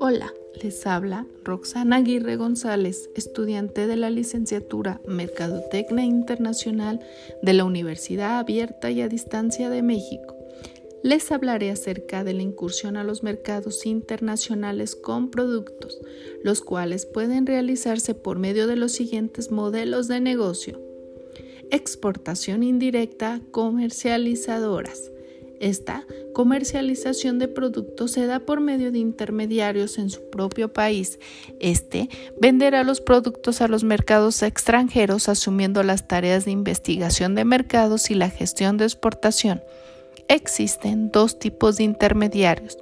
Hola, les habla Roxana Aguirre González, estudiante de la licenciatura Mercadotecnia Internacional de la Universidad Abierta y a Distancia de México. Les hablaré acerca de la incursión a los mercados internacionales con productos, los cuales pueden realizarse por medio de los siguientes modelos de negocio. Exportación indirecta comercializadoras esta comercialización de productos se da por medio de intermediarios en su propio país. Este venderá los productos a los mercados extranjeros asumiendo las tareas de investigación de mercados y la gestión de exportación. Existen dos tipos de intermediarios.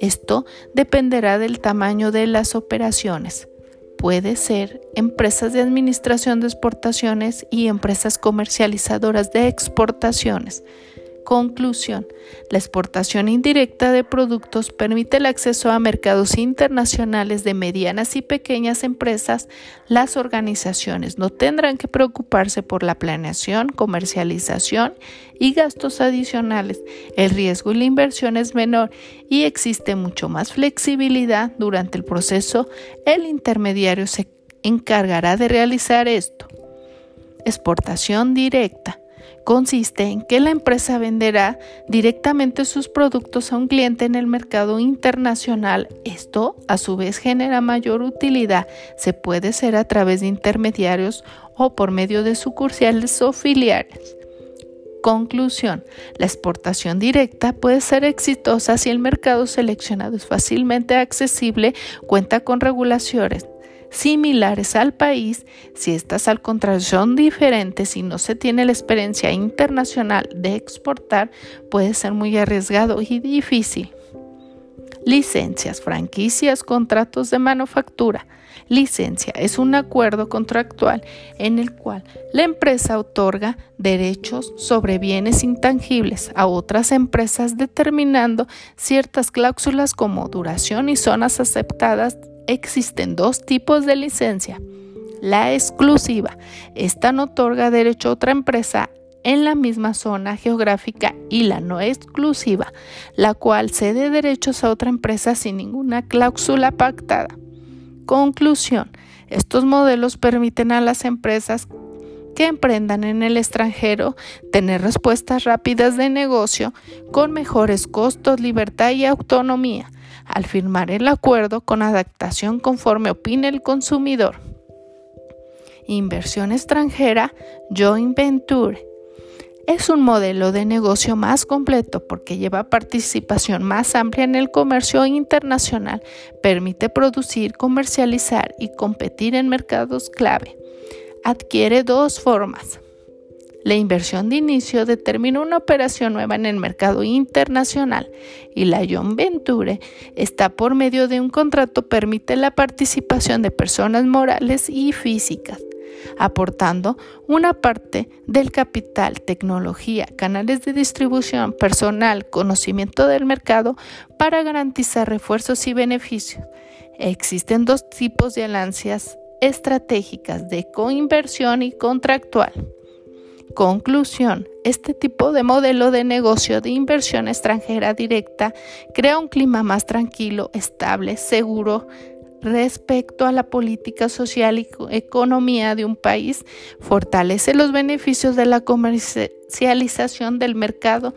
Esto dependerá del tamaño de las operaciones. Puede ser empresas de administración de exportaciones y empresas comercializadoras de exportaciones. Conclusión. La exportación indirecta de productos permite el acceso a mercados internacionales de medianas y pequeñas empresas. Las organizaciones no tendrán que preocuparse por la planeación, comercialización y gastos adicionales. El riesgo y la inversión es menor y existe mucho más flexibilidad durante el proceso. El intermediario se encargará de realizar esto. Exportación directa consiste en que la empresa venderá directamente sus productos a un cliente en el mercado internacional. Esto a su vez genera mayor utilidad. Se puede hacer a través de intermediarios o por medio de sucursales o filiales. Conclusión. La exportación directa puede ser exitosa si el mercado seleccionado es fácilmente accesible, cuenta con regulaciones similares al país, si estas al contrario son diferentes y no se tiene la experiencia internacional de exportar, puede ser muy arriesgado y difícil. Licencias, franquicias, contratos de manufactura. Licencia es un acuerdo contractual en el cual la empresa otorga derechos sobre bienes intangibles a otras empresas determinando ciertas cláusulas como duración y zonas aceptadas existen dos tipos de licencia. La exclusiva. Esta no otorga derecho a otra empresa en la misma zona geográfica y la no exclusiva, la cual cede derechos a otra empresa sin ninguna cláusula pactada. Conclusión. Estos modelos permiten a las empresas que emprendan en el extranjero tener respuestas rápidas de negocio con mejores costos, libertad y autonomía al firmar el acuerdo con adaptación conforme opine el consumidor. Inversión extranjera, joint venture. Es un modelo de negocio más completo porque lleva participación más amplia en el comercio internacional, permite producir, comercializar y competir en mercados clave. Adquiere dos formas la inversión de inicio determina una operación nueva en el mercado internacional y la joint venture está por medio de un contrato permite la participación de personas morales y físicas aportando una parte del capital, tecnología, canales de distribución, personal, conocimiento del mercado para garantizar refuerzos y beneficios. Existen dos tipos de alianzas estratégicas de coinversión y contractual. Conclusión. Este tipo de modelo de negocio de inversión extranjera directa crea un clima más tranquilo, estable, seguro respecto a la política social y economía de un país, fortalece los beneficios de la comercialización del mercado